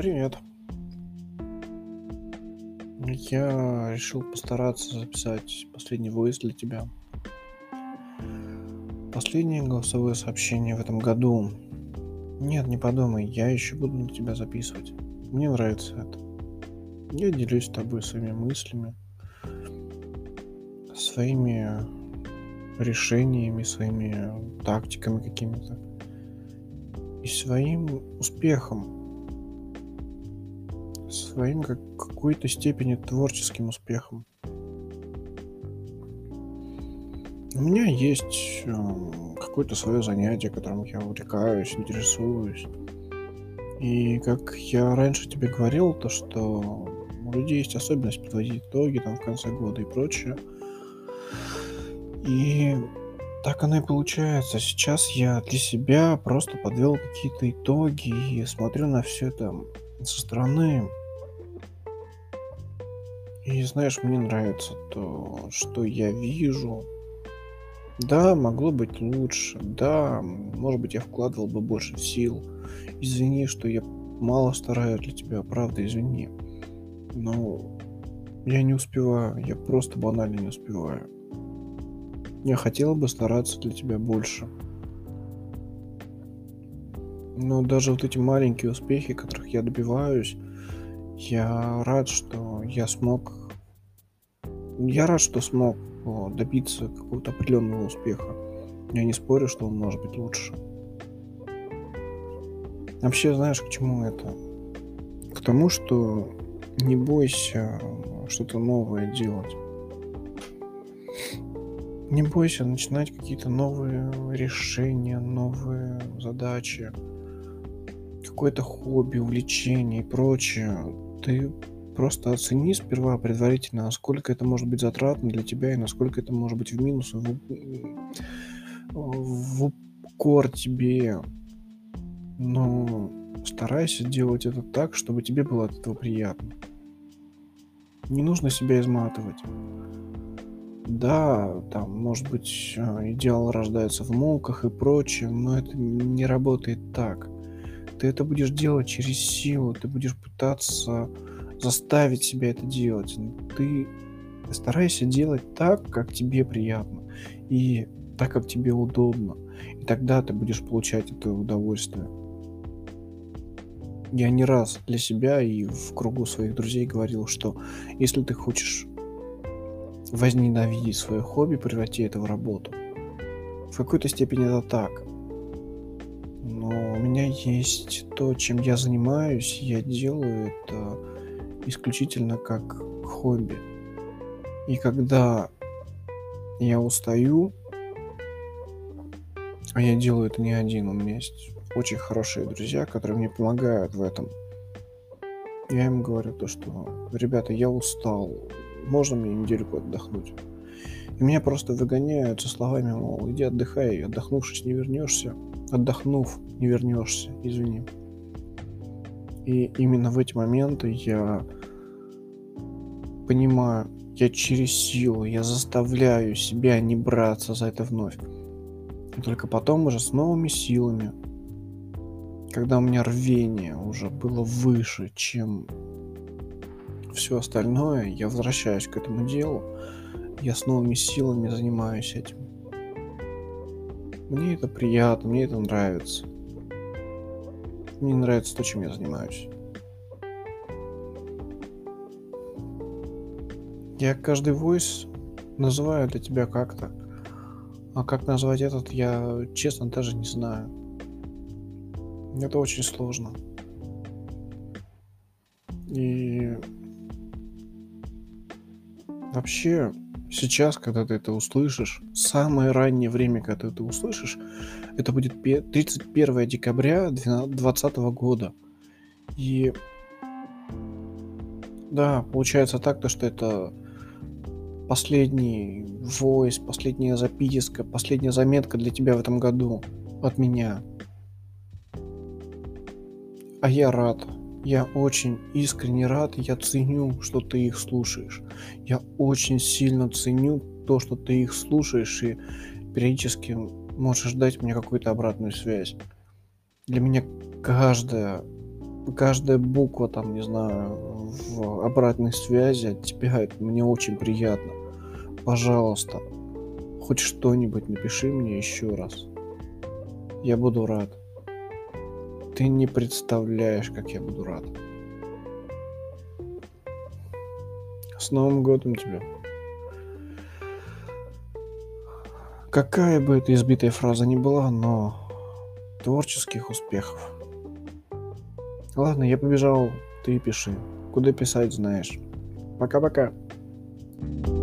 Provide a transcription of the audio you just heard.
Привет. Я решил постараться записать последний войс для тебя. Последнее голосовое сообщение в этом году. Нет, не подумай, я еще буду на тебя записывать. Мне нравится это. Я делюсь с тобой своими мыслями, своими решениями, своими тактиками какими-то и своим успехом, своим как какой-то степени творческим успехом. У меня есть э, какое-то свое занятие, которым я увлекаюсь, интересуюсь. И как я раньше тебе говорил, то что у людей есть особенность подводить итоги там в конце года и прочее. И так оно и получается. Сейчас я для себя просто подвел какие-то итоги и смотрю на все это со стороны. И знаешь, мне нравится то, что я вижу. Да, могло быть лучше. Да, может быть, я вкладывал бы больше сил. Извини, что я мало стараюсь для тебя, правда, извини. Но я не успеваю, я просто банально не успеваю. Я хотел бы стараться для тебя больше. Но даже вот эти маленькие успехи, которых я добиваюсь, я рад, что я смог... Я рад, что смог добиться какого-то определенного успеха. Я не спорю, что он может быть лучше. Вообще, знаешь, к чему это? К тому, что не бойся что-то новое делать. Не бойся начинать какие-то новые решения, новые задачи, какое-то хобби, увлечение и прочее. Ты просто оцени сперва предварительно, насколько это может быть затратно для тебя и насколько это может быть в минус, в, в укор тебе. Но старайся делать это так, чтобы тебе было от этого приятно. Не нужно себя изматывать. Да, там, может быть, э, идеал рождается в муках и прочее, но это не работает так. Ты это будешь делать через силу, ты будешь пытаться заставить себя это делать. Ты старайся делать так, как тебе приятно, и так, как тебе удобно. И тогда ты будешь получать это удовольствие. Я не раз для себя и в кругу своих друзей говорил, что если ты хочешь возненавидеть свое хобби, преврати это в работу. В какой-то степени это так. Но есть то, чем я занимаюсь, я делаю это исключительно как хобби. И когда я устаю, а я делаю это не один, у меня есть очень хорошие друзья, которые мне помогают в этом. Я им говорю то, что, ребята, я устал, можно мне недельку отдохнуть? И меня просто выгоняют со словами, мол, иди отдыхай, отдохнувшись не вернешься. Отдохнув, не вернешься, извини. И именно в эти моменты я понимаю, я через силу, я заставляю себя не браться за это вновь. И только потом уже с новыми силами, когда у меня рвение уже было выше, чем все остальное, я возвращаюсь к этому делу, я с новыми силами занимаюсь этим. Мне это приятно, мне это нравится. Мне нравится то, чем я занимаюсь. Я каждый войс называю для тебя как-то. А как назвать этот, я честно даже не знаю. Это очень сложно. И Вообще, сейчас, когда ты это услышишь, самое раннее время, когда ты это услышишь, это будет 31 декабря 2020 года. И да, получается так, то, что это последний войс, последняя записка, последняя заметка для тебя в этом году от меня. А я рад. Я очень искренне рад, я ценю, что ты их слушаешь. Я очень сильно ценю то, что ты их слушаешь и периодически можешь дать мне какую-то обратную связь. Для меня каждое каждая буква там, не знаю, в обратной связи от тебя, это мне очень приятно. Пожалуйста, хоть что-нибудь напиши мне еще раз. Я буду рад. Ты не представляешь, как я буду рад. С Новым годом тебя. Какая бы это избитая фраза ни была, но творческих успехов. Ладно, я побежал, ты пиши. Куда писать, знаешь. Пока-пока. thank you